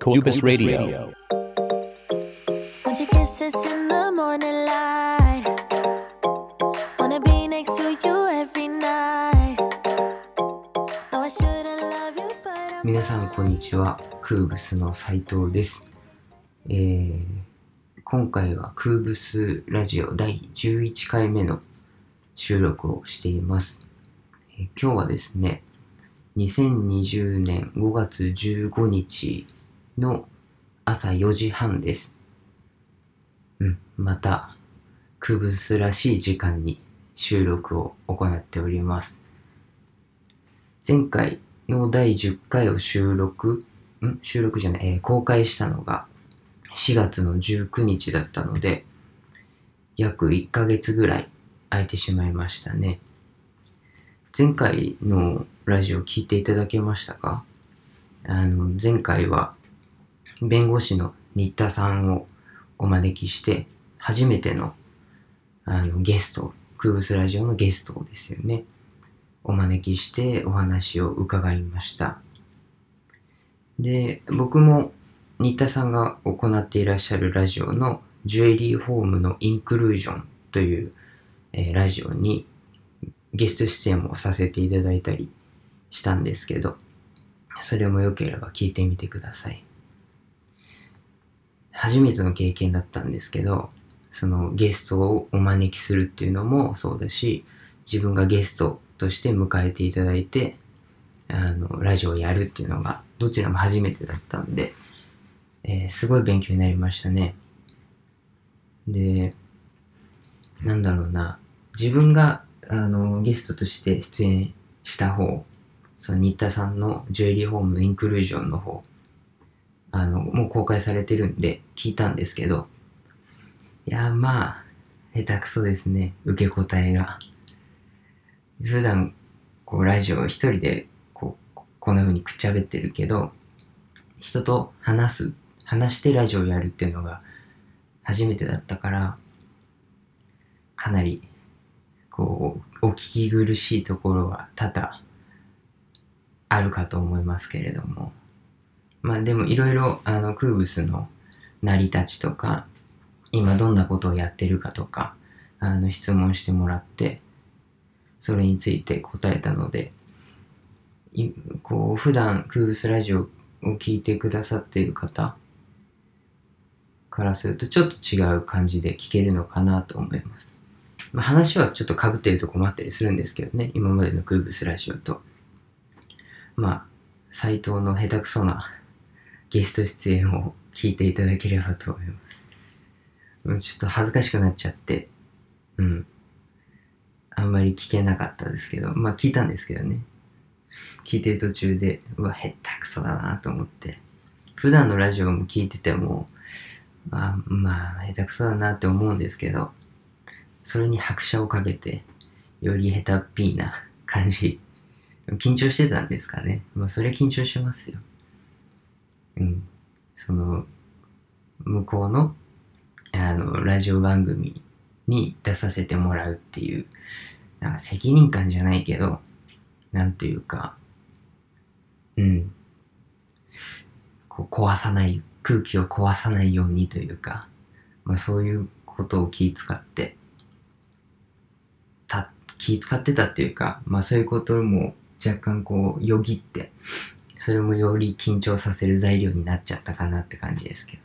コーピス・ラディオ。皆さん、こんにちは。クーブスの斉藤です。えー、今回はクーブスラジオ第11回目の収録をしています。えー、今日はですね、2020年5月15日の朝4時半です。うんまたクーブスらしい時間に収録を行っております。前回の第10回を収録、ん？収録じゃない、えー公開したのが4月の19日だったので、約1ヶ月ぐらい空いてしまいましたね。前回のラジオ聞いていただけましたか？あの、前回は弁護士の新田さんをお招きして、初めてのあのゲスト、クーブスラジオのゲストですよね。お招きしてお話を伺いました。で、僕も新田さんが行っていらっしゃるラジオのジュエリーホームのインクルージョンという、えーラジオにゲスト出演もさせていただいたりしたんですけど、それもよければ聞いてみてください。初めての経験だったんですけど、そのゲストをお招きするっていうのもそうだし、自分がゲストとして迎えていただいて、あの、ラジオをやるっていうのが、どちらも初めてだったんで、えーすごい勉強になりましたね。で、なんだろうな、自分が、あの、ゲストとして出演した方、その新田さんのジュエリーホームのインクルージョンの方、あの、もう公開されてるんで聞いたんですけど、いや、まあ、下手くそですね、受け答えが。普段、こう、ラジオ一人で、こう、こんな風にくっちゃべってるけど、人と話す、話してラジオやるっていうのが初めてだったから、かなり、こう、お聞き苦しいところは多々あるかと思いますけれども、まあでもいろいろ、あの、クーブスの成り立ちとか、今どんなことをやってるかとか、あの、質問してもらって、それについて答えたので、いこう、普段クーブスラジオを聞いてくださっている方からするとちょっと違う感じで聞けるのかなと思います。まあ、話はちょっと被ってるとこもあったりするんですけどね、今までのクーブスラジオと。まあ、斎藤の下手くそなゲスト出演を聞いていただければと思います。うちょっと恥ずかしくなっちゃって、うん。あんまり聞けなかったですけど、まあ聞いたんですけどね。聞いてる途中で、うわ、下手くそだなと思って。普段のラジオも聞いてても、まあ、まあ、下手くそだなって思うんですけど、それに拍車をかけて、より下手っぴーな感じ。緊張してたんですかね。まあ、それ緊張しますよ。うん。その、向こうの、あの、ラジオ番組に出させてもらうっていう、なんか責任感じゃないけど、なんていうか、うん。こう壊さない、空気を壊さないようにというか、まあそういうことを気遣って、た、気遣ってたっていうか、まあそういうことも若干こうよぎって、それもより緊張させる材料になっちゃったかなって感じですけど。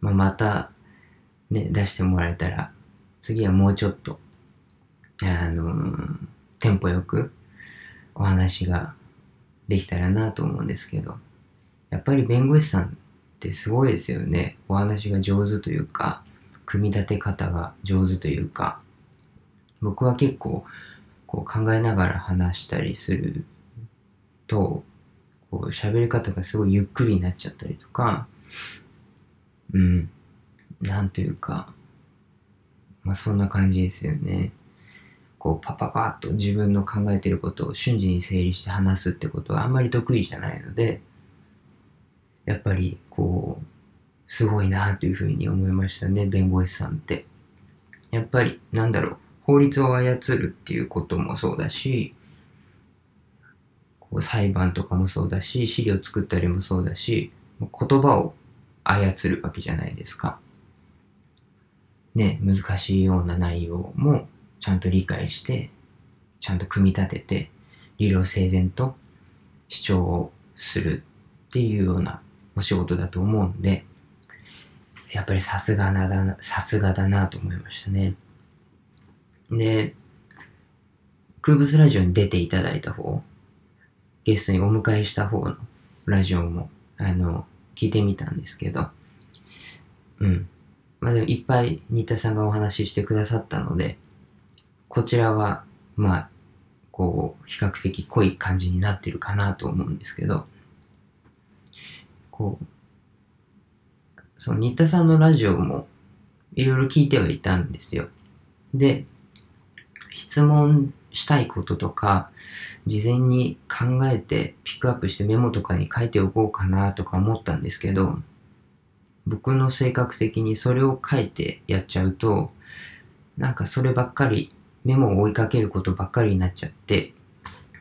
まあまた、ね、出してもらえたら、次はもうちょっと、あのテンポよくお話ができたらなと思うんですけど、やっぱり弁護士さんってすごいですよね。お話が上手というか、組み立て方が上手というか、僕は結構こう考えながら話したりすると、こう喋り方がすごいゆっくりになっちゃったりとか、うん、なんというか、まあそんな感じですよね。こうパパパッと自分の考えてることを瞬時に整理して話すってことがあんまり得意じゃないので、やっぱりこう、すごいなというふうに思いましたね、弁護士さんって。やっぱり、なんだろう、法律を操るっていうこともそうだし、裁判とかもそうだし、資料作ったりもそうだし、言葉を操るわけじゃないですか。ね、難しいような内容もちゃんと理解して、ちゃんと組み立てて、理路整然と主張をするっていうようなお仕事だと思うんで、やっぱりさすがだな、さすがだなと思いましたね。で、空物ラジオに出ていただいた方、ゲストにお迎えした方のラジオも、あの、聞いてみたんですけど、うん。まあでもいっぱい新田さんがお話ししてくださったので、こちらは、まあ、こう、比較的濃い感じになってるかなと思うんですけど、こう、その新田さんのラジオもいろいろ聞いてはいたんですよ。で、質問したいこととか、事前に考えてピックアップしてメモとかに書いておこうかなとか思ったんですけど、僕の性格的にそれを書いてやっちゃうと、なんかそればっかり、メモを追いかけることばっかりになっちゃって、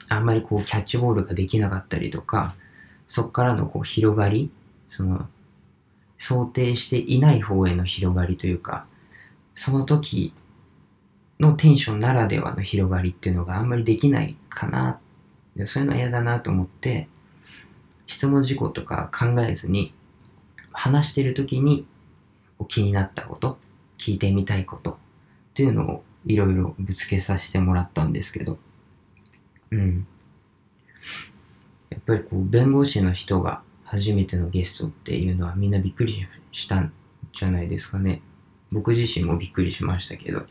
あんまりこうキャッチボールができなかったりとか、そっからのこう広がり、その、想定していない方への広がりというか、その時のテンションならではの広がりっていうのがあんまりできないかな。そういうのは嫌だなと思って、質問事項とか考えずに、話してる時に気になったこと、聞いてみたいことっていうのをいろいろぶつけさせてもらったんですけど、うん。やっぱりこう、弁護士の人が初めてのゲストっていうのはみんなびっくりしたんじゃないですかね。僕自身もびっくりしましたけど。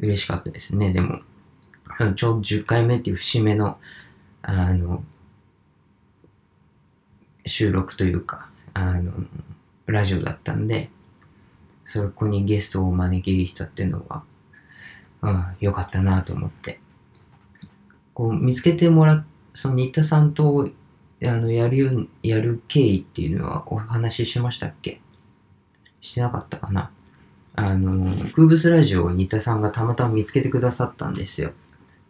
嬉しかったですね、でも。ちょうど10回目っていう節目の、あの、収録というか、あの、ラジオだったんで、そこにゲストを招きできたっていうのは、うん、よかったなと思って。こう、見つけてもらっ、その新田さんと、あの、やる、やる経緯っていうのはお話ししましたっけ？してなかったかな？あの、空物ラジオを新田さんがたまたま見つけてくださったんですよ。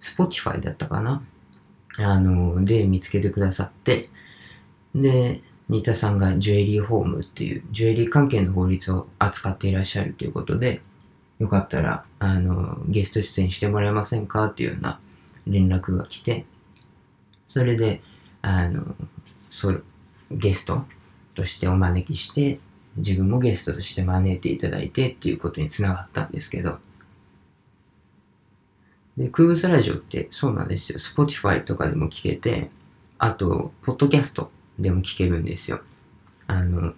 Spotify だったかな？あの、で見つけてくださって、で、新田さんがジュエリーホームっていう、ジュエリー関係の法律を扱っていらっしゃるということで、よかったら、あの、ゲスト出演してもらえませんか？っていうような連絡が来て、それで、あの、そゲストとしてお招きして、自分もゲストとして招いていただいてっていうことにつながったんですけど、で、空物ラジオってそうなんですよ。Spotify とかでも聞けて、あと、ポッドキャストでも聞けるんですよ。あの、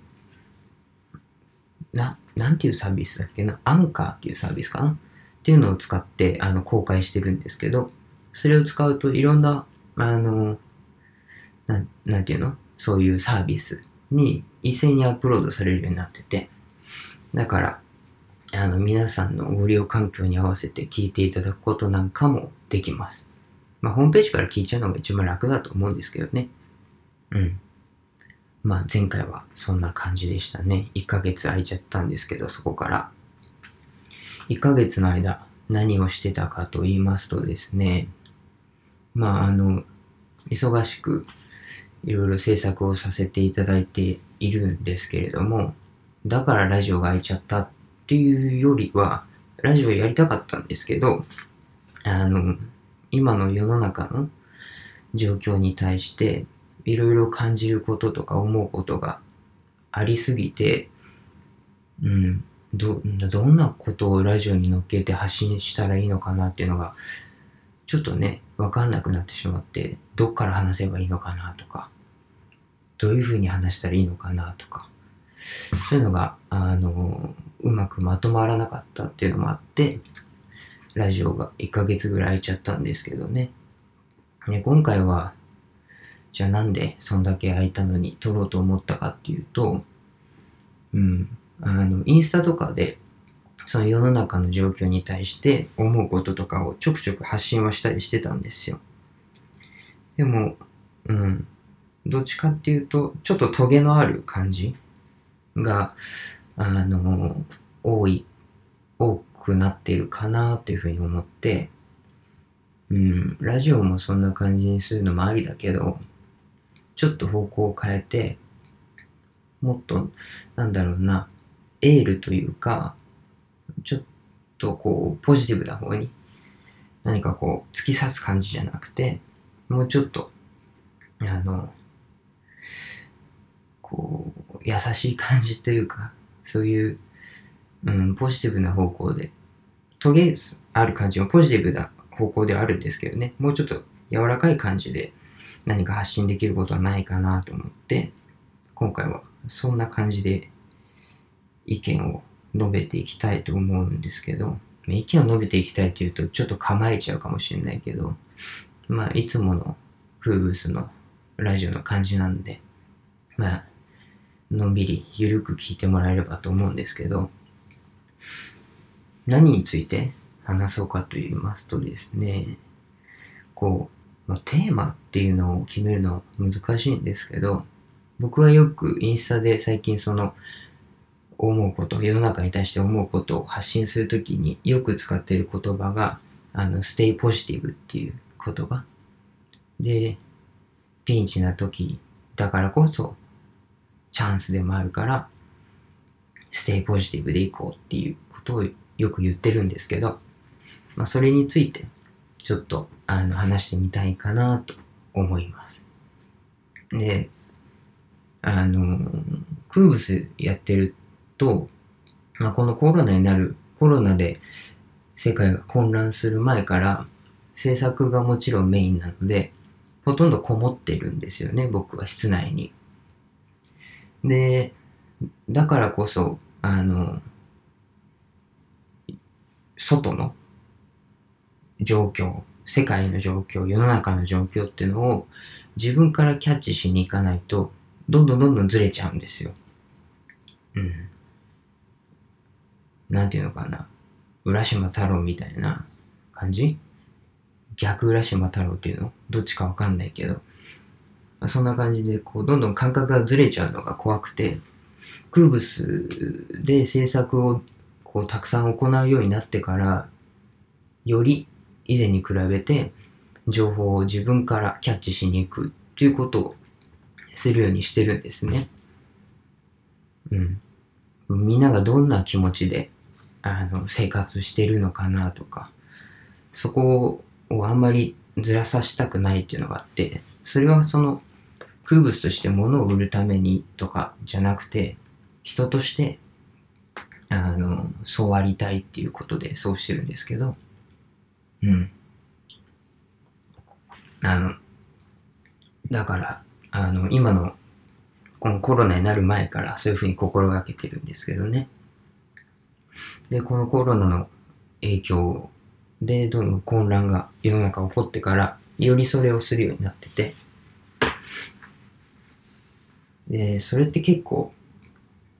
な、なんていうサービスだっけな？アンカーっていうサービスかな？っていうのを使って、あの、公開してるんですけど、それを使うといろんな、あの、な、なんていうの？そういうサービスに一斉にアップロードされるようになってて、だから、あの、皆さんのご利用環境に合わせて聞いていただくことなんかもできます。まあ、ホームページから聞いちゃうのが一番楽だと思うんですけどね。うん。まあ、前回はそんな感じでしたね。1ヶ月空いちゃったんですけど、そこから。1ヶ月の間、何をしてたかと言いますとですね、まあ、あの、忙しくいろいろ制作をさせていただいているんですけれども、だからラジオが空いちゃったっていうよりは、ラジオやりたかったんですけど、あの、今の世の中の状況に対して、いろいろ感じることとか思うことがありすぎて、うん、ど、どんなことをラジオに乗っけて発信したらいいのかなっていうのが、ちょっとね、わかんなくなってしまって、どっから話せばいいのかなとか、どういうふうに話したらいいのかなとか、そういうのが、あの、うまくまとまらなかったっていうのもあって、ラジオが1ヶ月ぐらい空いちゃったんですけどね。ね今回は、じゃあなんでそんだけ空いたのに撮ろうと思ったかっていうと、うん、あの、インスタとかで、その世の中の状況に対して思うこととかをちょくちょく発信はしたりしてたんですよ。でも、うん、どっちかっていうと、ちょっとトゲのある感じが、あの、多い、多くなっているかなっていうふうに思って、うん、ラジオもそんな感じにするのもありだけど、ちょっと方向を変えて、もっと、なんだろうな、エールというか、ちょっとこう、ポジティブな方に、何かこう、突き刺す感じじゃなくて、もうちょっと、あの、こう、優しい感じというか、そういう、うん、ポジティブな方向で、トゲある感じはポジティブな方向ではあるんですけどね、もうちょっと柔らかい感じで何か発信できることはないかなと思って、今回はそんな感じで意見を述べていきたいと思うんですけど、意見を述べていきたいというとちょっと構えちゃうかもしれないけど、まあいつものフーブスのラジオの感じなんで、まあ、のんびりゆるく聞いてもらえればと思うんですけど、何について話そうかと言いますとですね、こう、まあ、テーマっていうのを決めるのは難しいんですけど、僕はよくインスタで最近その思うこと、世の中に対して思うことを発信するときによく使っている言葉が、あの、stay positive っていう言葉。で、ピンチな時だからこそチャンスでもあるから、stay positive でいこうっていうことをよく言ってるんですけど、まあ、それについてちょっとあの話してみたいかなと思います。で、あの、クーブスやってると、まあ、このコロナになる、コロナで世界が混乱する前から制作がもちろんメインなので、ほとんどこもってるんですよね、僕は室内に。で、だからこそ、あの、外の状況、世界の状況、世の中の状況っていうのを自分からキャッチしに行かないと、どんどんどんどんずれちゃうんですよ。うん。なんていうのかな。浦島太郎みたいな感じ？逆浦島太郎っていうの？どっちかわかんないけど。まあ、そんな感じで、こう、どんどん感覚がずれちゃうのが怖くて、クーブスで制作をこうたくさん行うようになってから、より以前に比べて情報を自分からキャッチしに行くっていうことをするようにしてるんですね。うん。みんながどんな気持ちであの生活してるのかなとか、そこをあんまりずらさしたくないっていうのがあって、それはその空物として物を売るためにとかじゃなくて、人としてあの、そうありたいっていうことでそうしてるんですけど、うん。あの、だから、あの、今の、このコロナになる前からそういうふうに心がけてるんですけどね。で、このコロナの影響で、どんどん混乱が世の中起こってから、よりそれをするようになってて、で、それって結構、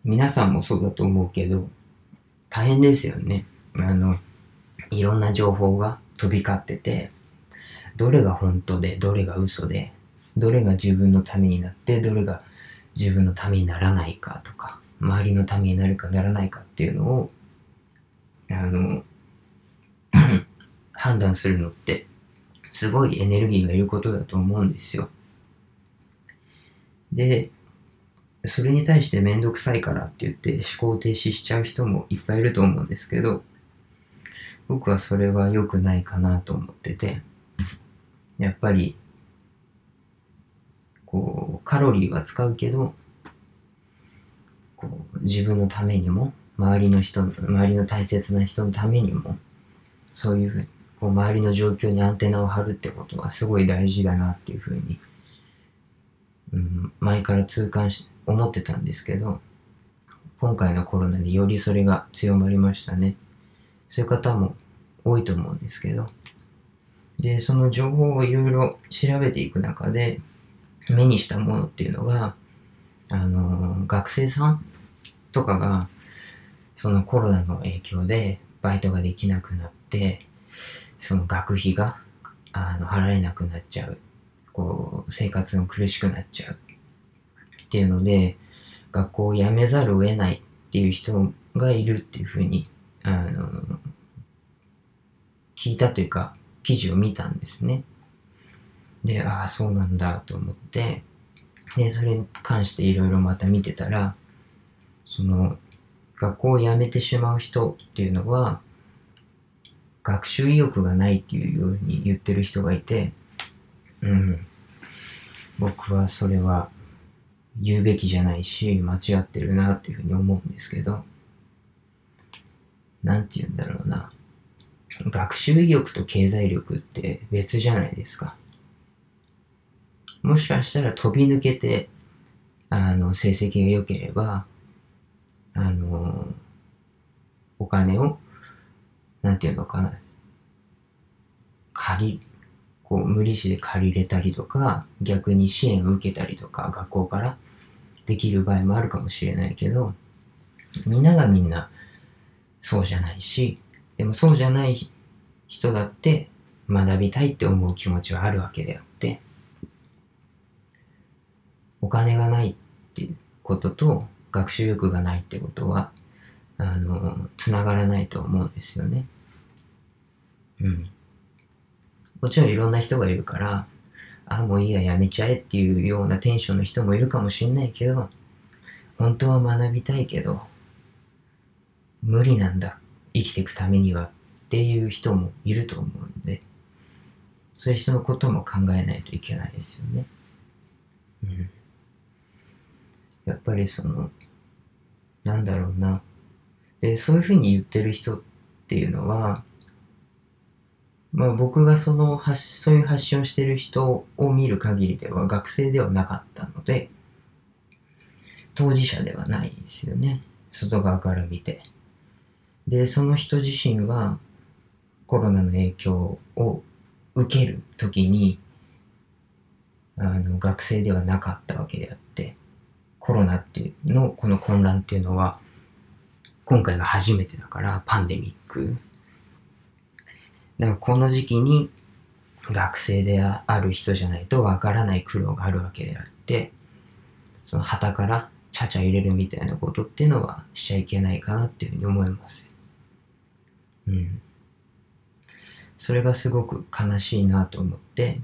皆さんもそうだと思うけど、大変ですよね。あの、いろんな情報が飛び交ってて、どれが本当で、どれが嘘で、どれが自分のためになって、どれが自分のためにならないかとか、周りのためになるかならないかっていうのを、あの、判断するのって、すごいエネルギーがいることだと思うんですよ。で、それに対してめんどくさいからって言って思考停止しちゃう人もいっぱいいると思うんですけど、僕はそれは良くないかなと思ってて、やっぱり、こう、カロリーは使うけど、こう、自分のためにも、周りの人、周りの大切な人のためにも、そういうふうに、こう、周りの状況にアンテナを張るってことはすごい大事だなっていうふうに、うん、前から痛感し、思ってたんですけど、今回のコロナでよりそれが強まりましたね。そういう方も多いと思うんですけど。で、その情報をいろいろ調べていく中で、目にしたものっていうのが、あの、学生さんとかが、そのコロナの影響でバイトができなくなって、その学費があの払えなくなっちゃう。こう、生活が苦しくなっちゃう。っていうので、学校を辞めざるを得ないっていう人がいるっていうふうに、あの、聞いたというか、記事を見たんですね。で、ああ、そうなんだと思って、で、それに関していろいろまた見てたら、その、学校を辞めてしまう人っていうのは、学習意欲がないっていうように言ってる人がいて、うん。僕はそれは言うべきじゃないし、間違ってるなっていうふうに思うんですけど、なんて言うんだろうな。学習意欲と経済力って別じゃないですか。もしかしたら飛び抜けて、あの、成績が良ければ、あの、お金を、なんていうのかな、借り、こう、無利子で借りれたりとか、逆に支援を受けたりとか、学校からできる場合もあるかもしれないけど、みんながみんなそうじゃないし、でもそうじゃない人だって学びたいって思う気持ちはあるわけであって、お金がないっていうことと学習欲がないってことは、あの、つながらないと思うんですよね。うん。もちろんいろんな人がいるから、あ、もういいや、やめちゃえっていうようなテンションの人もいるかもしれないけど、本当は学びたいけど、無理なんだ。生きていくためにはっていう人もいると思うんで、そういう人のことも考えないといけないですよね。うん。やっぱりその、なんだろうな。で、そういうふうに言ってる人っていうのは、まあ僕がその発、そういう発信をしてる人を見る限りでは学生ではなかったので、当事者ではないですよね。外側から見て。で、その人自身はコロナの影響を受けるときに、あの、学生ではなかったわけであって、コロナっていうの、この混乱っていうのは、今回が初めてだから、パンデミック。だからこの時期に学生である人じゃないとわからない苦労があるわけであって、その旗からちゃちゃ入れるみたいなことっていうのはしちゃいけないかなっていうふうに思います。うん。それがすごく悲しいなと思って、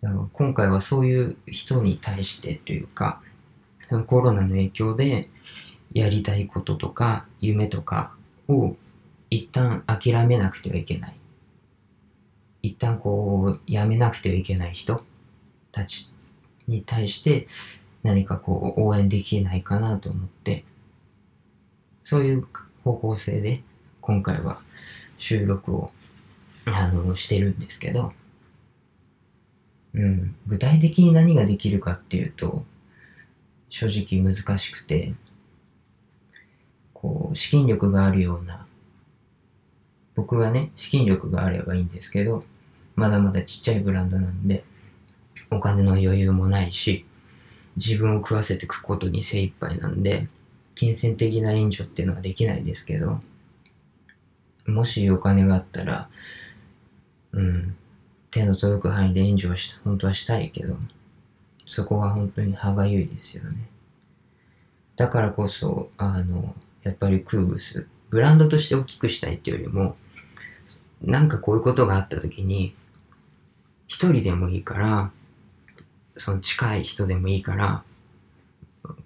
だから今回はそういう人に対してというか、コロナの影響でやりたいこととか夢とかを一旦諦めなくてはいけない。一旦こうやめなくてはいけない人たちに対して何かこう応援できないかなと思って、そういう方向性で今回は収録をあのしてるんですけど、うん、具体的に何ができるかっていうと、正直難しくて、こう、資金力があるような、僕がね、資金力があればいいんですけど、まだまだちっちゃいブランドなんで、お金の余裕もないし、自分を食わせていくことに精一杯なんで、金銭的な援助っていうのはできないですけど、もしお金があったら、うん、手の届く範囲で援助はし本当はしたいけど、そこが本当に歯がゆいですよね。だからこそ、あの、やっぱりクーブス、ブランドとして大きくしたいっていうよりも、なんかこういうことがあった時に、一人でもいいから、その近い人でもいいから、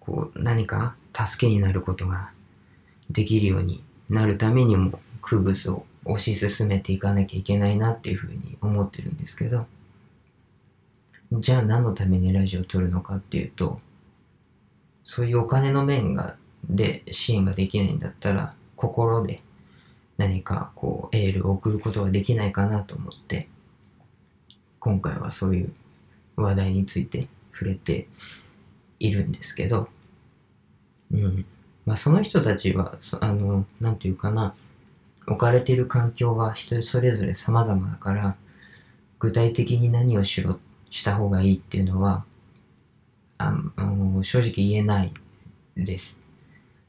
こう何か助けになることができるようになるためにも、クーブスを推し進めていかなきゃいけないなっていうふうに思ってるんですけど、じゃあ何のためにラジオを撮るのかっていうと、そういうお金の面が、で支援ができないんだったら、心で何かこうエールを送ることができないかなと思って、今回はそういう話題について触れているんですけど、うん。まあその人たちは、あの、なんていうかな、置かれている環境は人それぞれ様々だから、具体的に何をしろ、した方がいいっていうのは、あの正直言えないです。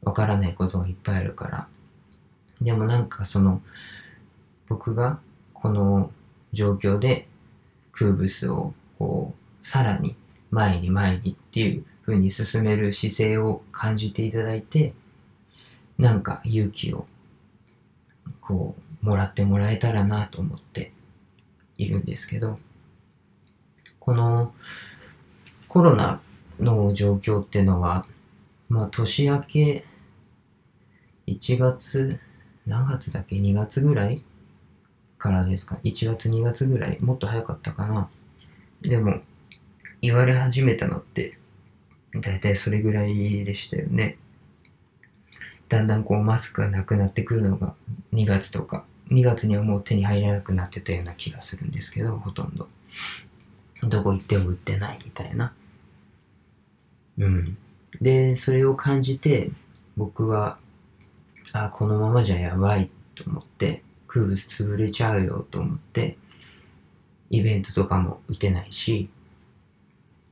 わからないことがいっぱいあるから。でもなんかその、僕がこの状況でクーブスをこう、さらに前に前にっていう風に進める姿勢を感じていただいて、なんか勇気をこう、もらってもらえたらなと思っているんですけど、このコロナの状況っていうのは、まあ年明け1月、何月だっけ ?2 月ぐらいからですか ?1 月2月ぐらい？もっと早かったかなでも、言われ始めたのって、だいたいそれぐらいでしたよね。だんだんこうマスクがなくなってくるのが2月とか、2月にはもう手に入らなくなってたような気がするんですけど、ほとんど。どこ行っても売ってないみたいな。うん。で、それを感じて、僕は、あ、このままじゃやばいと思って、空物潰れちゃうよと思って、イベントとかも打てないし、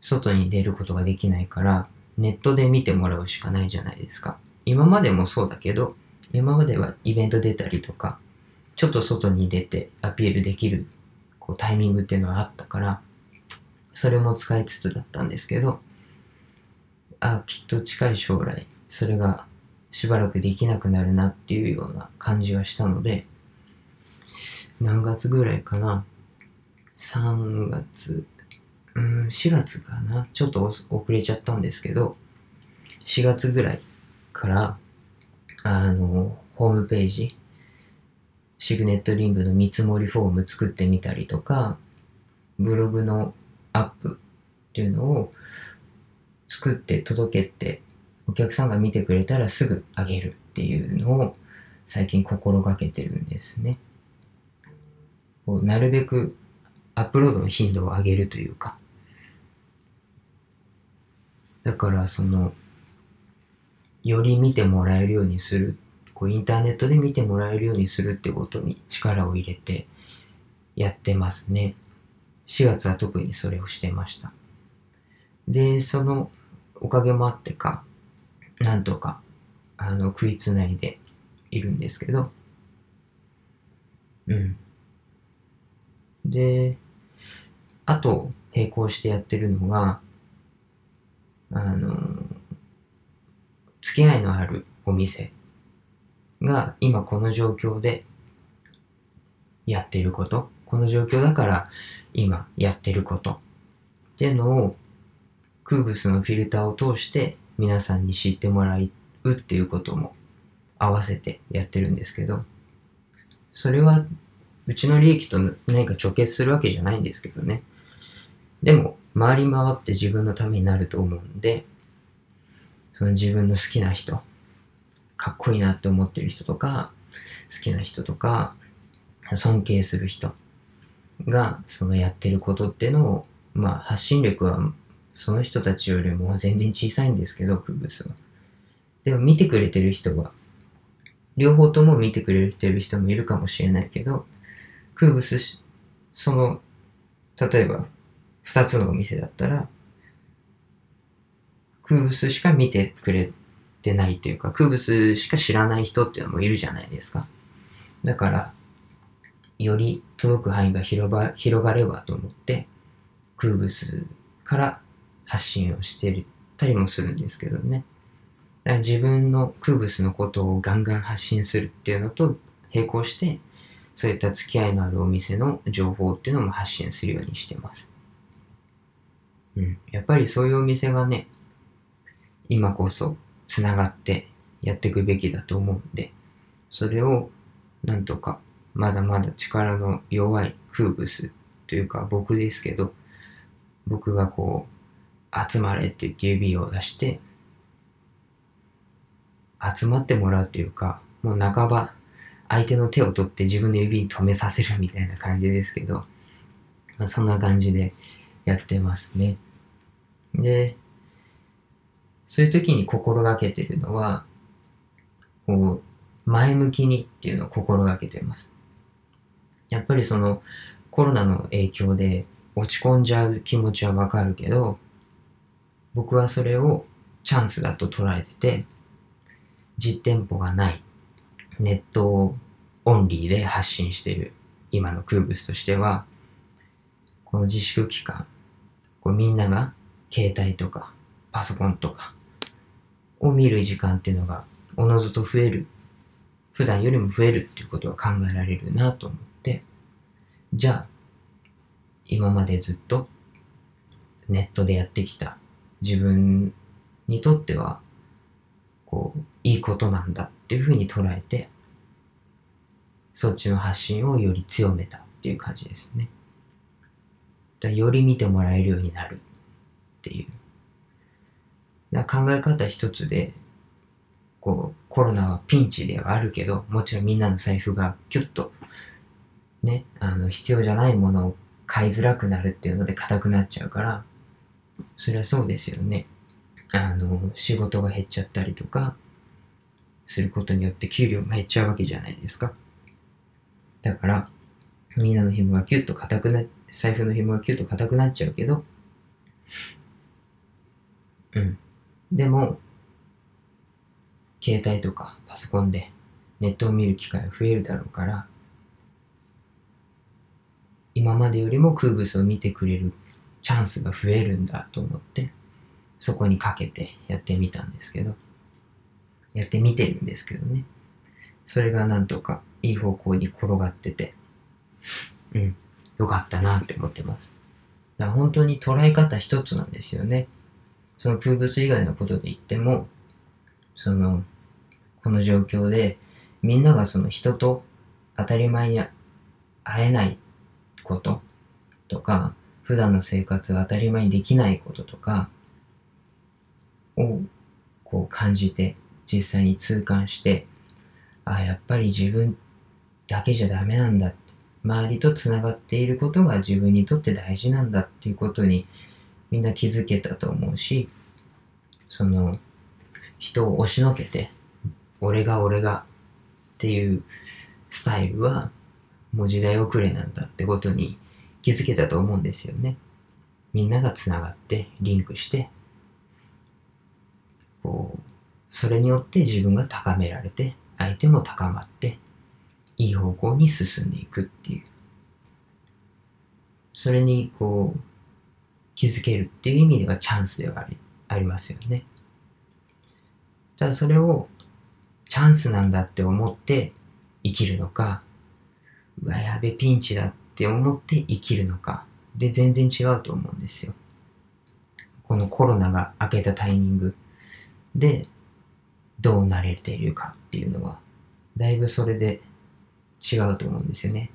外に出ることができないから、ネットで見てもらうしかないじゃないですか。今までもそうだけど、今まではイベント出たりとか、ちょっと外に出てアピールできるこうタイミングっていうのはあったから、それも使いつつだったんですけど、あ、きっと近い将来、それがしばらくできなくなるなっていうような感じがしたので、何月ぐらいかな ?3 月、うん、4月かな？ちょっと遅れちゃったんですけど、4月ぐらいから、あの、ホームページ、シグネットリングの見積もりフォーム作ってみたりとか、ブログのアップっていうのを作って届けて、お客さんが見てくれたらすぐあげるっていうのを最近心がけてるんですね。こうなるべくアップロードの頻度を上げるというか。だからその、より見てもらえるようにする、こうインターネットで見てもらえるようにするってことに力を入れてやってますね。4月は特にそれをしてました。で、そのおかげもあってか、なんとか、あの、食いつないでいるんですけど、うん。で、あと、並行してやってるのが、あの、付き合いのあるお店が今この状況でやっていること、この状況だから今やってること。っていうのを空物のフィルターを通して皆さんに知ってもらうっていうことも合わせてやってるんですけど、それはうちの利益と何か直結するわけじゃないんですけどね。でも、回り回って自分のためになると思うんで、その自分の好きな人、かっこいいなって思ってる人とか、好きな人とか、尊敬する人が、そのやってることっていうのを、まあ発信力はその人たちよりも全然小さいんですけど、クブスは。でも見てくれてる人は、両方とも見てくれてる人もいるかもしれないけど、クーブス、その、例えば、二つのお店だったら、クーブスしか見てくれてないというか、クーブスしか知らない人っていうのもいるじゃないですか。だから、より届く範囲が広ば広がればと思って、クーブスから発信をしてたりもするんですけどね。だから自分のクーブスのことをガンガン発信するっていうのと並行して、そういった付き合いのあるお店の情報っていうのも発信するようにしてます。うん。やっぱりそういうお店がね、今こそ繋がってやっていくべきだと思うんで、それをなんとかまだまだ力の弱いクーブスというか僕ですけど、僕がこう、集まれって言って指を出して、集まってもらうというか、もう半ば相手の手を取って自分の指に止めさせるみたいな感じですけど、まあ、そんな感じでやってますね。で、そういう時に心がけてるのは、こう、前向きにっていうのを心がけてます。やっぱりそのコロナの影響で落ち込んじゃう気持ちはわかるけど、僕はそれをチャンスだと捉えてて、実店舗がない、ネットオンリーで発信している今のクーブスとしては、この自粛期間、こうみんなが携帯とかパソコンとかを見る時間っていうのがおのずと増える。普段よりも増えるっていうことは考えられるなと思って、じゃあ、今までずっとネットでやってきた自分にとっては、こう、いいことなんだっていうふうに捉えて、そっちの発信をより強めたっていう感じですね。だより見てもらえるようになるっていう。だ考え方一つで、こう、コロナはピンチではあるけど、もちろんみんなの財布がキュッと、ね、あの、必要じゃないものを買いづらくなるっていうので硬くなっちゃうから、そりゃそうですよね。あの、仕事が減っちゃったりとか、することによって給料も減っちゃうわけじゃないですか。だから、みんなの紐がキュッと硬くな、財布の紐がキュッと硬くなっちゃうけど、うん。でも、携帯とかパソコンでネットを見る機会が増えるだろうから、今までよりも空物を見てくれるチャンスが増えるんだと思って、そこにかけてやってみたんですけど、やってみてるんですけどね。それがなんとかいい方向に転がってて、うん、よかったなって思ってます。だから本当に捉え方一つなんですよね。その空物以外のことで言っても、その、この状況で、みんながその人と当たり前に会えないこととか、普段の生活が当たり前にできないこととかをこう感じて、実際に痛感して、あ、やっぱり自分だけじゃダメなんだって、周りと繋がっていることが自分にとって大事なんだっていうことにみんな気づけたと思うし、その、人を押しのけて、俺が俺がっていうスタイルはもう時代遅れなんだってことに気づけたと思うんですよね。みんなが繋がってリンクしてこうそれによって自分が高められて相手も高まっていい方向に進んでいくっていうそれにこう気づけるっていう意味ではチャンスではありありますよね。ただそれをチャンスなんだって思って生きるのか、うわ、やべ、ピンチだって思って生きるのか、で全然違うと思うんですよ。このコロナが明けたタイミングでどうなれているかっていうのは、だいぶそれで違うと思うんですよね。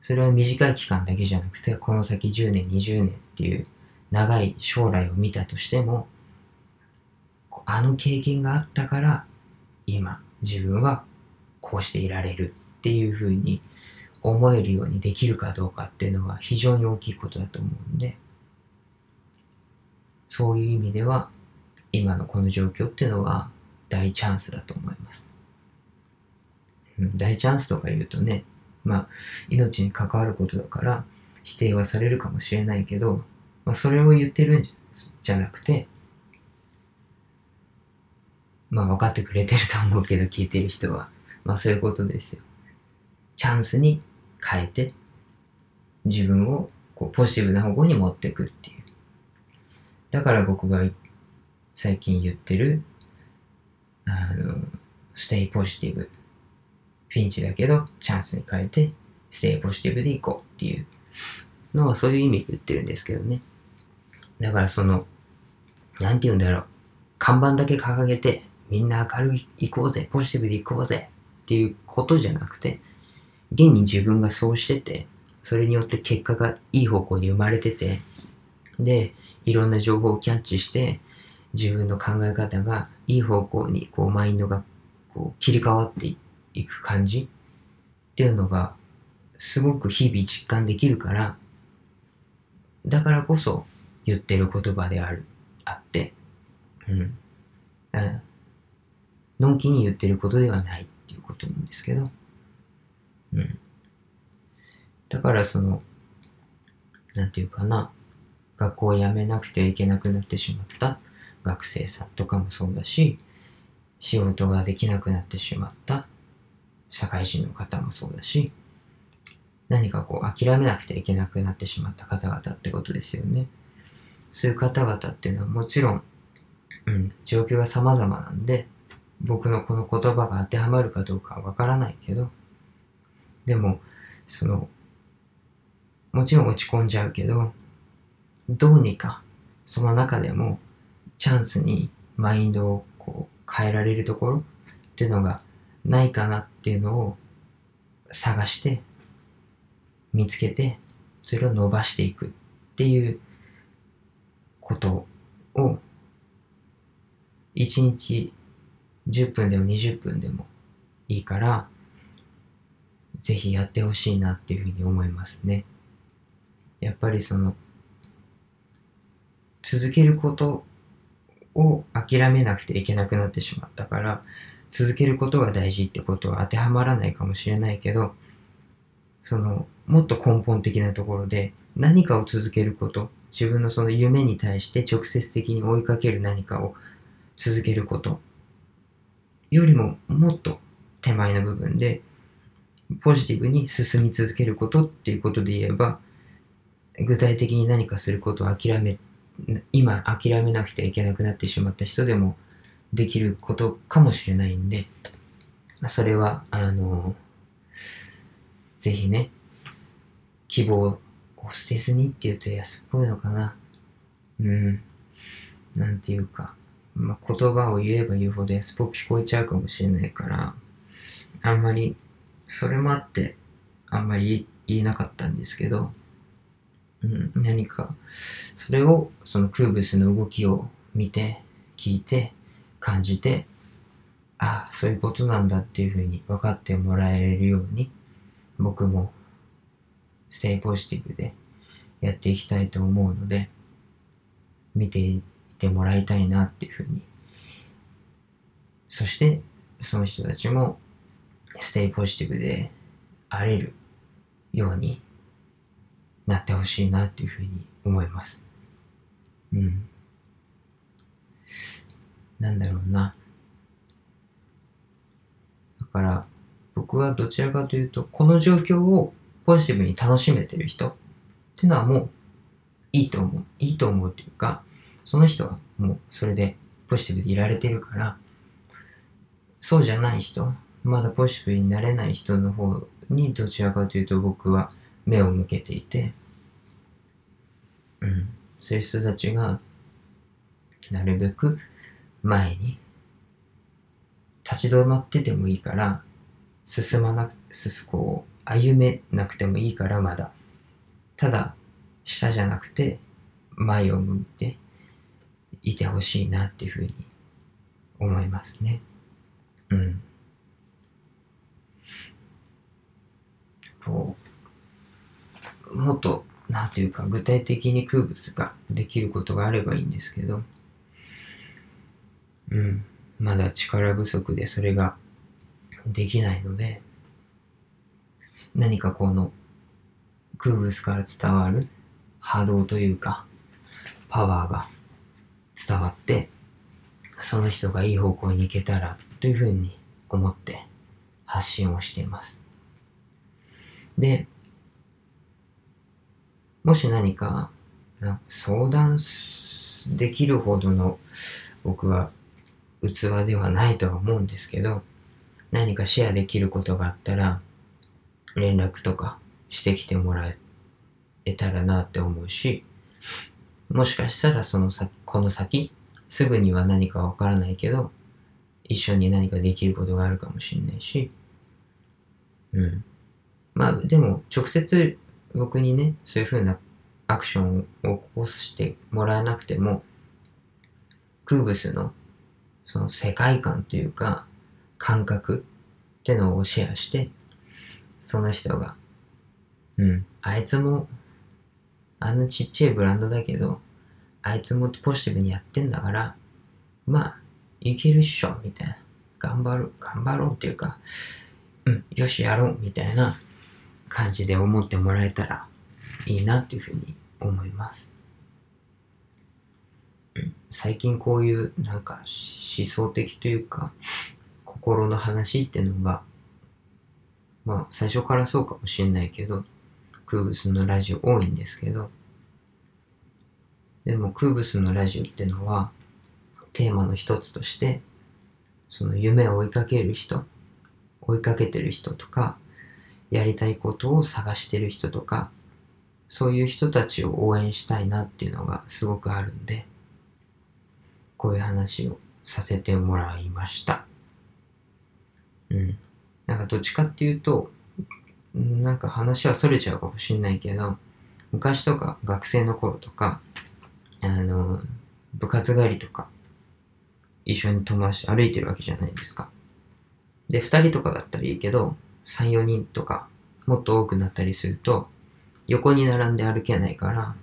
それは短い期間だけじゃなくて、この先10年、20年っていう長い将来を見たとしても、あの経験があったから、今、自分はこうしていられるっていうふうに思えるようにできるかどうかっていうのは非常に大きいことだと思うんで、そういう意味では、今のこの状況っていうのは大チャンスだと思います。大チャンスとか言うとね、まあ、命に関わることだから否定はされるかもしれないけど、まあ、それを言ってるんじゃなくて、まあ分かってくれてると思うけど聞いてる人は。まあそういうことですよ。チャンスに変えて自分をこうポジティブな方向に持っていくっていう。だから僕が最近言ってる、あの、ステイポジティブ。ピンチだけどチャンスに変えてステイポジティブでいこうっていうのはそういう意味で言ってるんですけどね。だからその、なんて言うんだろう。看板だけ掲げて、みんな明るい行こうぜ、ポジティブで行こうぜっていうことじゃなくて、現に自分がそうしてて、それによって結果がいい方向に生まれてて、で、いろんな情報をキャッチして、自分の考え方がいい方向に、こう、マインドが、こう、切り替わっていく感じっていうのが、すごく日々実感できるから、だからこそ言ってる言葉である、あって、うん。のんきに言ってることではないっていうことなんですけど、うん。だからその、なんていうかな、学校を辞めなくてはいけなくなってしまった学生さんとかもそうだし、仕事ができなくなってしまった社会人の方もそうだし、何かこう諦めなくてはいけなくなってしまった方々ってことですよね。そういう方々っていうのはもちろん、うん、状況が様々なんで、僕のこの言葉が当てはまるかどうかはわからないけど、でも、その、もちろん落ち込んじゃうけど、どうにかその中でもチャンスにマインドをこう変えられるところっていうのがないかなっていうのを探して見つけてそれを伸ばしていくっていうことを1日10分でも20分でもいいからぜひやってほしいなっていうふうに思いますね。やっぱりその続けることを諦めなくていけなくなってしまったから続けることが大事ってことは当てはまらないかもしれないけどそのもっと根本的なところで何かを続けること自分のその夢に対して直接的に追いかける何かを続けることよりももっと手前の部分でポジティブに進み続けることっていうことで言えば具体的に何かすることを諦め今諦めなくてはいけなくなってしまった人でもできることかもしれないんでそれはあのぜひね希望を捨てずにって言うと安っぽいのかな。うん。なんていうかまあ、言葉を言えば言うほど安っぽく聞こえちゃうかもしれないからあんまりそれもあってあんまり言えなかったんですけどうん、何か、それを、そのクーブスの動きを見て、聞いて、感じて、ああ、そういうことなんだっていうふうに分かってもらえるように、僕も、ステイポジティブでやっていきたいと思うので、見ていてもらいたいなっていうふうに。そして、その人たちも、ステイポジティブであれるようになってほしいなっていうふうに思います。うん。なんだろうな。だから、僕はどちらかというと、この状況をポジティブに楽しめてる人っていうのはもういいと思う。いいと思うっていうか、その人はもうそれでポジティブでいられてるから、そうじゃない人、まだポジティブになれない人の方にどちらかというと僕は目を向けていて、うん、そういう人たちがなるべく前に立ち止まっててもいいから進まなく進こう歩めなくてもいいからまだ。ただ下じゃなくて前を向いていてほしいなっていうふうに思いますね。うん。こうもっとなんていうか具体的に空物ができることがあればいいんですけど、うん、まだ力不足でそれができないので、何かこの空物から伝わる波動というか、パワーが伝わって、その人がいい方向に行けたらというふうに思って発信をしています。で、もし何か相談できるほどの僕は器ではないとは思うんですけど、何かシェアできることがあったら、連絡とかしてきてもらえたらなって思うし、もしかしたらその先、この先、すぐには何かわからないけど、一緒に何かできることがあるかもしれないし、うん。まあ、でも、直接僕にね、そういう風なアクションを起こしてもらえなくても、クーブスのその世界観というか、感覚ってのをシェアして、その人が、うん、あいつも、あのちっちゃいブランドだけど、あいつもポジティブにやってんだから、まあ、いけるっしょ、みたいな。頑張る、頑張ろうっていうか、うん、よしやろう、みたいな感じで思ってもらえたらいいなっていうふうに思います。最近こういうなんか思想的というか心の話っていうのがまあ最初からそうかもしれないけど空物のラジオ多いんですけどでも空物のラジオっていうのはテーマの一つとしてその夢を追いかける人追いかけてる人とかやりたいことを探してる人とか、そういう人たちを応援したいなっていうのがすごくあるんで、こういう話をさせてもらいました。うん。なんかどっちかっていうと、なんか話は逸れちゃうかもしんないけど、昔とか学生の頃とか、あの、部活帰りとか、一緒に友達歩いてるわけじゃないですか。で、二人とかだったらいいけど、三、四人とか、もっと多くなったりすると、横に並んで歩けないから、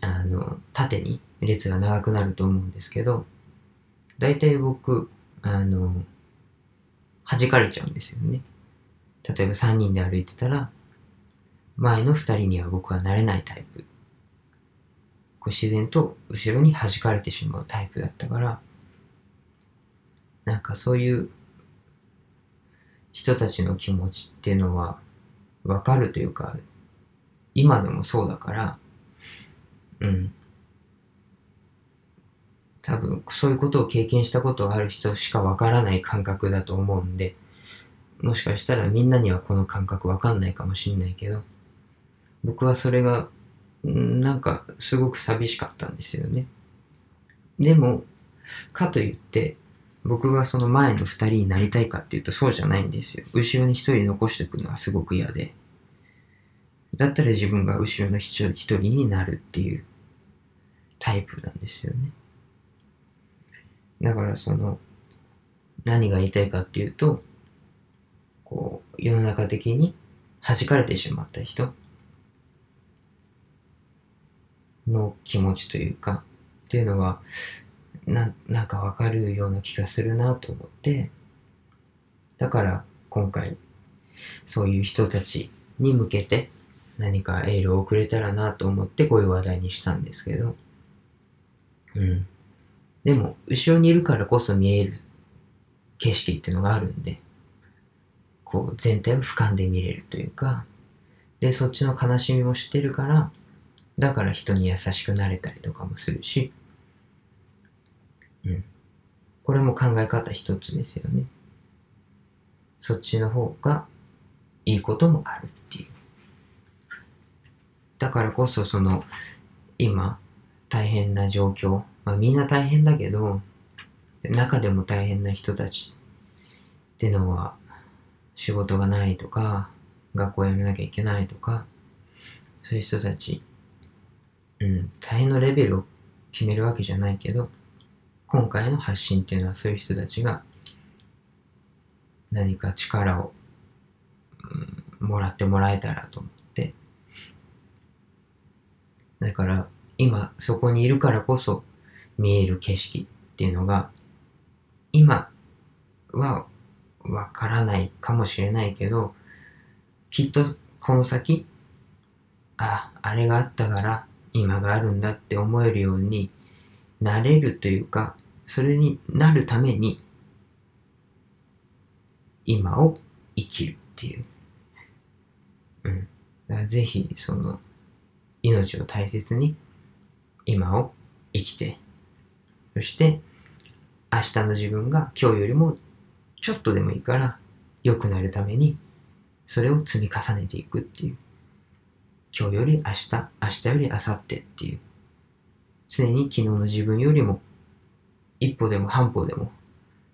あの、縦に列が長くなると思うんですけど、大体僕、あの、弾かれちゃうんですよね。例えば3人で歩いてたら、前の2人には僕はなれないタイプ。こう自然と後ろに弾かれてしまうタイプだったから、なんかそういう人たちの気持ちっていうのはわかるというか、今でもそうだから、うん。多分そういうことを経験したことがある人しかわからない感覚だと思うんで、もしかしたらみんなにはこの感覚わかんないかもしんないけど、僕はそれが、なんかすごく寂しかったんですよね。でも、かといって、僕がその前の二人になりたいかっていうとそうじゃないんですよ。後ろに一人残しておくのはすごく嫌で。だったら自分が後ろの一人一人になるっていうタイプなんですよね。だからその、何が言いたいかっていうと、こう、世の中的に弾かれてしまった人の気持ちというか、っていうのは、ななんかわかるような気がするなと思って、だから今回、そういう人たちに向けて何かエールを送れたらなと思ってこういう話題にしたんですけど、うん。でも、後ろにいるからこそ見える景色っていうのがあるんで、こう全体を俯瞰で見れるというか、で、そっちの悲しみも知ってるから、だから人に優しくなれたりとかもするし、うん。これも考え方一つですよね。そっちの方がいいこともあるっていう。だからこそその、今、大変な状況、まあみんな大変だけど、中でも大変な人たちってのは、仕事がないとか、学校辞めなきゃいけないとか、そういう人たち、うん、大変のレベルを決めるわけじゃないけど、今回の発信っていうのはそういう人たちが何か力を、もらってもらえたらと思って。だから今そこにいるからこそ見える景色っていうのが今はわからないかもしれないけど、きっとこの先、あ、あれがあったから今があるんだって思えるようになれるというか、それになるために今を生きるっていう。うん。ぜひ、その、命を大切に今を生きて、そして明日の自分が今日よりもちょっとでもいいから良くなるためにそれを積み重ねていくっていう今日より明日明日より明後日っていう常に昨日の自分よりも一歩でも半歩でも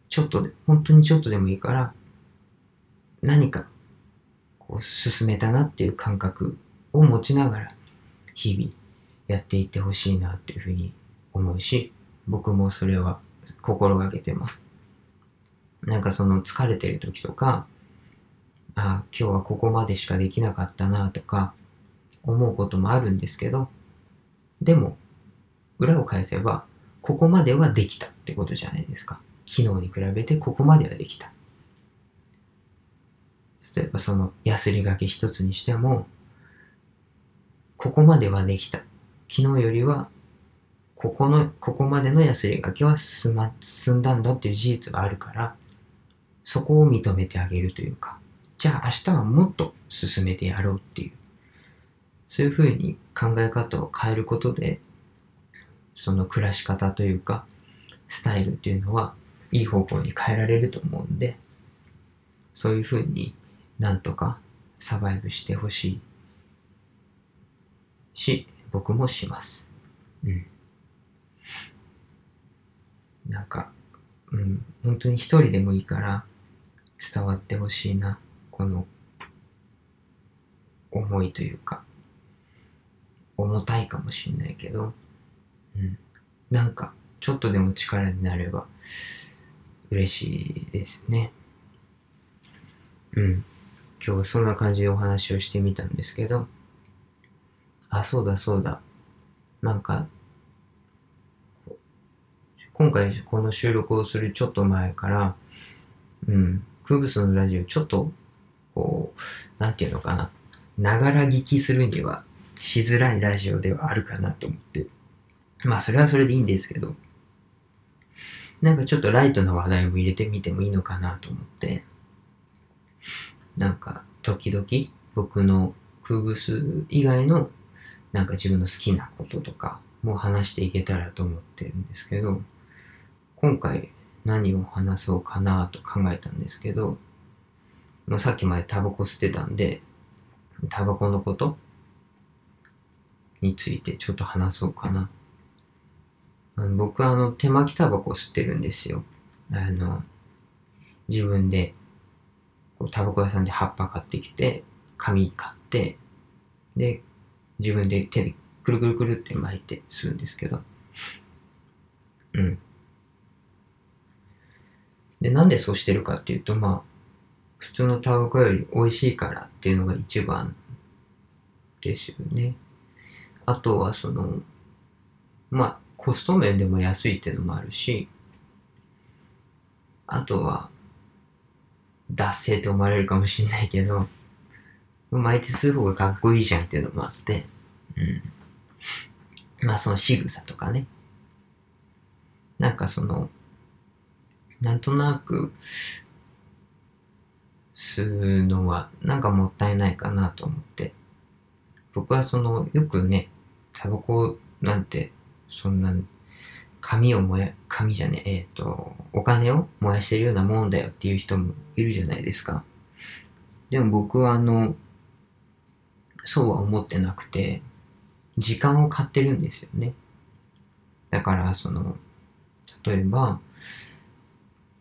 ちょっとで本当にちょっとでもいいから何かこう進めたなっていう感覚を持ちながら日々やっていってほしいなっていうふうに思うし僕もそれは心がけてます。なんかその疲れてる時とか、あ今日はここまでしかできなかったなとか思うこともあるんですけど、でも、裏を返せば、ここまではできたってことじゃないですか。昨日に比べてここまではできた。例えばそのヤスリがけ一つにしても、ここまではできた。昨日よりは、ここの、ここまでのヤスリがけは進ま、進んだんだっていう事実があるから、そこを認めてあげるというか、じゃあ明日はもっと進めてやろうっていう、そういうふうに考え方を変えることで、その暮らし方というか、スタイルっていうのは、いい方向に変えられると思うんで、そういうふうになんとかサバイブしてほしいし、僕もします。うん。なんか、うん、本当に一人でもいいから伝わってほしいな、この思いというか、重たいかもしんないけど、うん。なんか、ちょっとでも力になれば嬉しいですね。うん。今日そんな感じでお話をしてみたんですけど、あ、そうだそうだ。なんか、今回この収録をするちょっと前から、うん、空ブスのラジオちょっと、こう、なんていうのかな、ながら聞きするにはしづらいラジオではあるかなと思って。まあそれはそれでいいんですけど、なんかちょっとライトな話題も入れてみてもいいのかなと思って、なんか時々僕の空ブス以外のなんか自分の好きなこととかも話していけたらと思ってるんですけど、今回何を話そうかなと考えたんですけど、まあ、さっきまでタバコ吸ってたんで、タバコのことについてちょっと話そうかな。僕はあの手巻きタバコ吸ってるんですよ。あの、自分でこうタバコ屋さんで葉っぱ買ってきて、紙買って、で、自分で手でくるくるくるって巻いて吸うんですけど。うん。で、なんでそうしてるかっていうと、まあ、普通のタバコより美味しいからっていうのが一番ですよね。あとはその、まあ、コスト面でも安いっていうのもあるし、あとは、脱製って思われるかもしれないけど、巻いて吸う方がかっこいいじゃんっていうのもあって、うん。まあその仕草とかね。なんかその、なんとなく、吸うのはなんかもったいないかなと思って。僕はその、よくね、タバコなんて、そんな、紙を燃や、紙じゃねえ、えっ、と、お金を燃やしてるようなもんだよっていう人もいるじゃないですか。でも僕はあの、そうは思ってなくて、時間を買ってるんですよね。だから、その、例えば、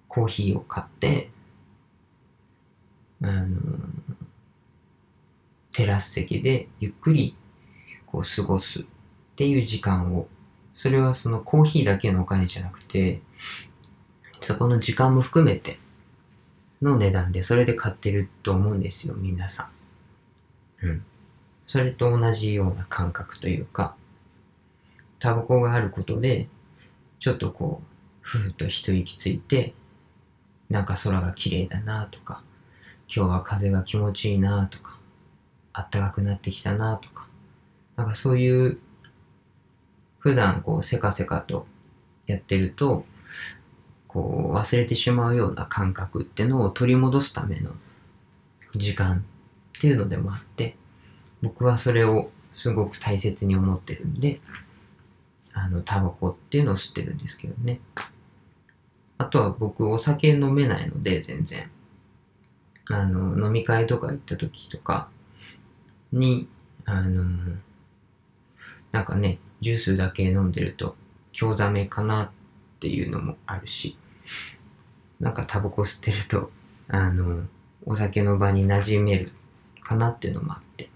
コーヒーを買って、あの、テラス席でゆっくりこう過ごすっていう時間を、それはそのコーヒーだけのお金じゃなくて、そこの時間も含めての値段で、それで買ってると思うんですよ、皆さん。うん。それと同じような感覚というか、タバコがあることで、ちょっとこう、ふーっと一息ついて、なんか空が綺麗だなとか、今日は風が気持ちいいなとか、暖かくなってきたなとか、なんかそういう、普段こうせかせかとやってると、こう忘れてしまうような感覚ってのを取り戻すための時間っていうのでもあって、僕はそれをすごく大切に思ってるんで、あの、タバコっていうのを吸ってるんですけどね。あとは僕お酒飲めないので、全然。あの、飲み会とか行った時とかに、あの、なんかね、ジュースだけ飲んでると、興ざめかなっていうのもあるし、なんかタバコ吸ってると、あの、お酒の場に馴染めるかなっていうのもあって。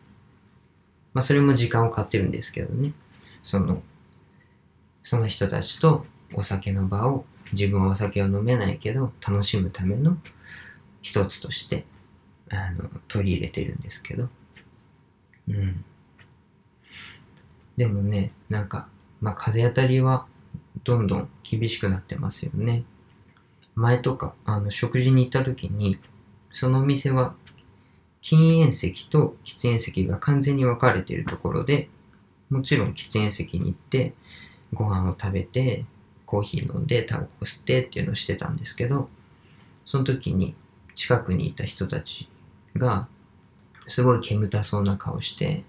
まあそれも時間を買ってるんですけどね。その、その人たちとお酒の場を、自分はお酒を飲めないけど、楽しむための一つとして、あの、取り入れてるんですけど。うん。でもね、なんか、まあ風当たりはどんどん厳しくなってますよね。前とか、あの、食事に行った時に、そのお店は禁煙席と喫煙席が完全に分かれているところで、もちろん喫煙席に行って、ご飯を食べて、コーヒー飲んで、タバコ吸ってっていうのをしてたんですけど、その時に近くにいた人たちが、すごい煙たそうな顔して、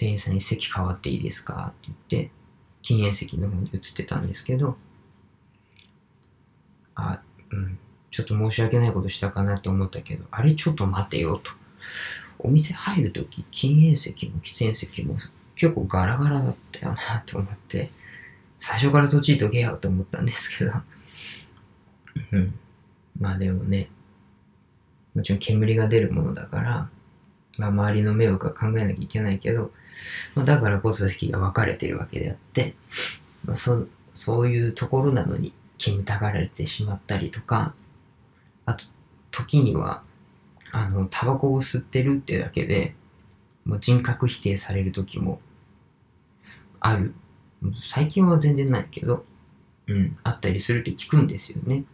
店員さんに席変わっていいですか？って言って、禁煙席の方に移ってたんですけど、あ、うん、ちょっと申し訳ないことしたかなと思ったけど、あれちょっと待てよと。お店入るとき、禁煙席も喫煙席も結構ガラガラだったよなと思って、最初からそっちにどけよと思ったんですけど。うん。まあでもね、もちろん煙が出るものだから、まあ周りの迷惑は考えなきゃいけないけど、まあ、だからこそ席が分かれてるわけであって、まあ、そそういうところなのに煙たがられてしまったりとか、あと、時には、あの、タバコを吸ってるっていうだけで、もう人格否定される時もある。最近は全然ないけど、うん、あったりするって聞くんですよね。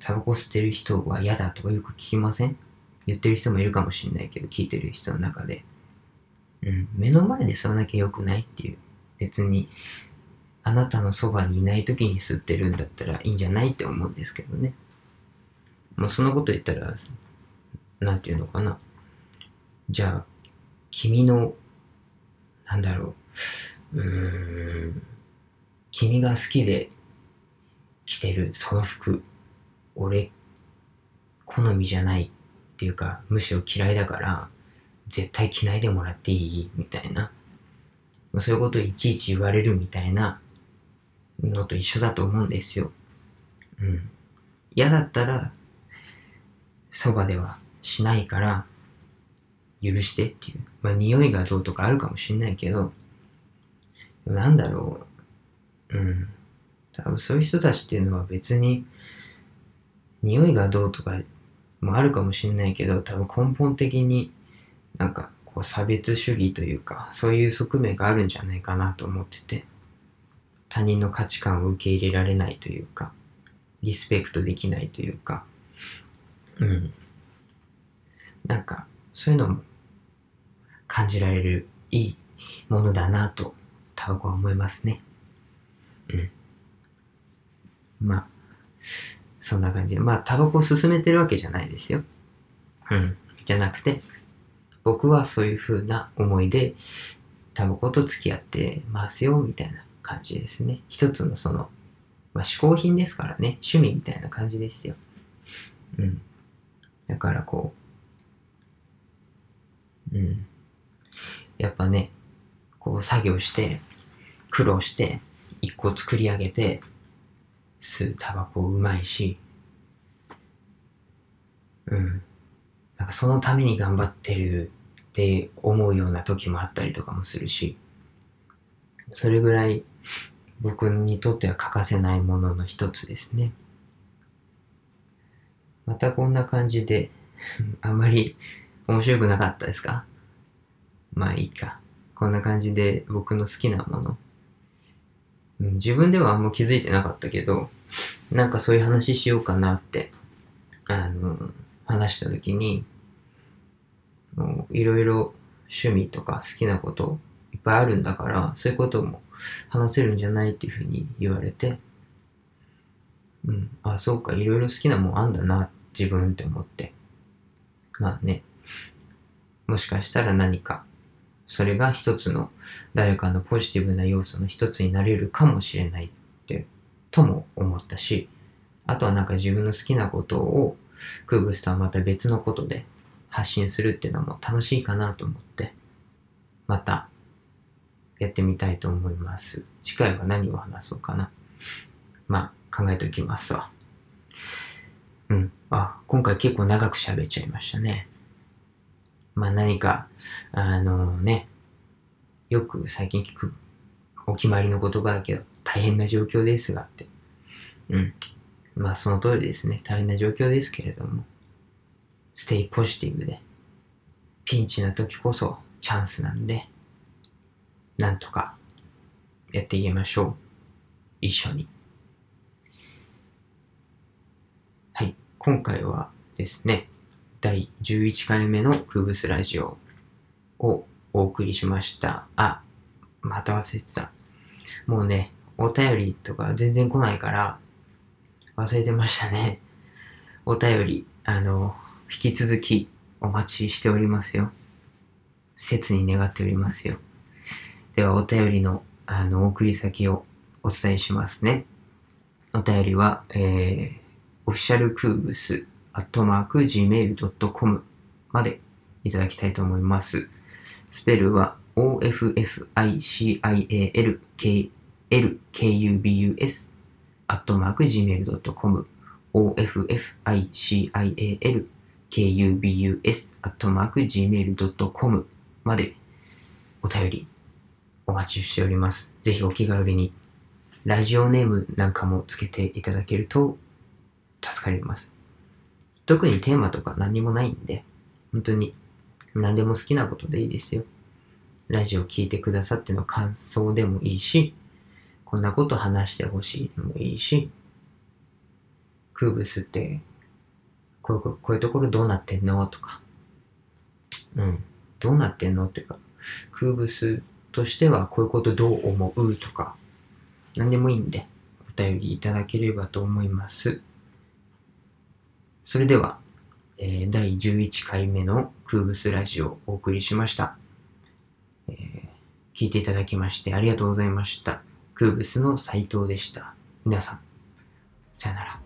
タバコ吸ってる人は嫌だとかよく聞きません？言ってる人もいるかもしれないけど、聞いてる人の中で。うん、目の前で吸わなきゃよくないっていう。別に、あなたのそばにいない時に吸ってるんだったらいいんじゃないって思うんですけどね。もうそのこと言ったら、なんていうのかな。じゃあ、君の、なんだろう、うーん、君が好きで着てるその服、俺、好みじゃないっていうか、むしろ嫌いだから、絶対着ないでもらっていいみたいな。そういうことをいちいち言われるみたいなのと一緒だと思うんですよ。うん。嫌だったら、そばではしないから、許してっていう。まあ、匂いがどうとかあるかもしんないけど、なんだろう。うん。多分そういう人たちっていうのは別に、匂いがどうとかもあるかもしんないけど、多分根本的になんかこう差別主義というか、そういう側面があるんじゃないかなと思ってて、他人の価値観を受け入れられないというか、リスペクトできないというか、うん。なんか、そういうのも感じられるいいものだなと、タバコは思いますね。うん。まあ、そんな感じで。まあ、タバコを勧めてるわけじゃないですよ。うん。じゃなくて、僕はそういう風な思いで、タバコと付き合ってますよ、みたいな感じですね。一つのその、まあ、嗜好品ですからね。趣味みたいな感じですよ。うん。だからこう、うん。やっぱね、こう作業して、苦労して、一個作り上げて、吸うタバコうまいし、うん。なんかそのために頑張ってるって思うような時もあったりとかもするし、それぐらい僕にとっては欠かせないものの一つですね。またこんな感じで、あんまり面白くなかったですか？まあいいか。こんな感じで僕の好きなもの。自分ではあんま気づいてなかったけど、なんかそういう話しようかなって、あの、話した時に、いろいろ趣味とか好きなこといっぱいあるんだから、そういうことも話せるんじゃないっていうふうに言われて、うん、あ、そうか、いろいろ好きなもんあんだな、自分って思って。まあね、もしかしたら何か、それが一つの誰かのポジティブな要素の一つになれるかもしれないって、とも思ったし、あとはなんか自分の好きなことを、クーブスとはまた別のことで発信するっていうのも楽しいかなと思って、またやってみたいと思います。次回は何を話そうかな。まあ、考えておきますわ。うん。あ、今回結構長く喋っちゃいましたね。まあ何か、あのね、よく最近聞くお決まりの言葉だけど、大変な状況ですがって。うん。まあその通りですね。大変な状況ですけれども、ステイポジティブで、ピンチな時こそチャンスなんで、なんとかやっていきましょう。一緒に。はい。今回はですね、第11回目のクーブスラジオをお送りしました。あ、また忘れてた。もうね、お便りとか全然来ないから、忘れてましたね。お便り、あの、引き続きお待ちしておりますよ。切に願っておりますよ。では、お便りの、あの、送り先をお伝えしますね。お便りは、えー、オフィシャルクーブス、アットマーク、gmail.com までいただきたいと思います。スペルは OFFICIALKUBUS アットマーク Gmail.com OFFICIALKUBUS アットマーク Gmail.com までお便りお待ちしております。ぜひお気軽にラジオネームなんかもつけていただけると助かります。特にテーマとか何もないんで、本当に何でも好きなことでいいですよ。ラジオ聞いてくださっての感想でもいいし、こんなこと話してほしいでもいいし、クーブスってこういうここういうところどうなってんの？とか、うん、どうなってんの？っていうか、クーブスとしてはこういうことどう思う？とか、何でもいいんで、お便りいただければと思います。それでは、えー第11回目のクーブスラジオをお送りしました。えー聞いていただきましてありがとうございました。クーブスの斉藤でした。皆さん、さよなら。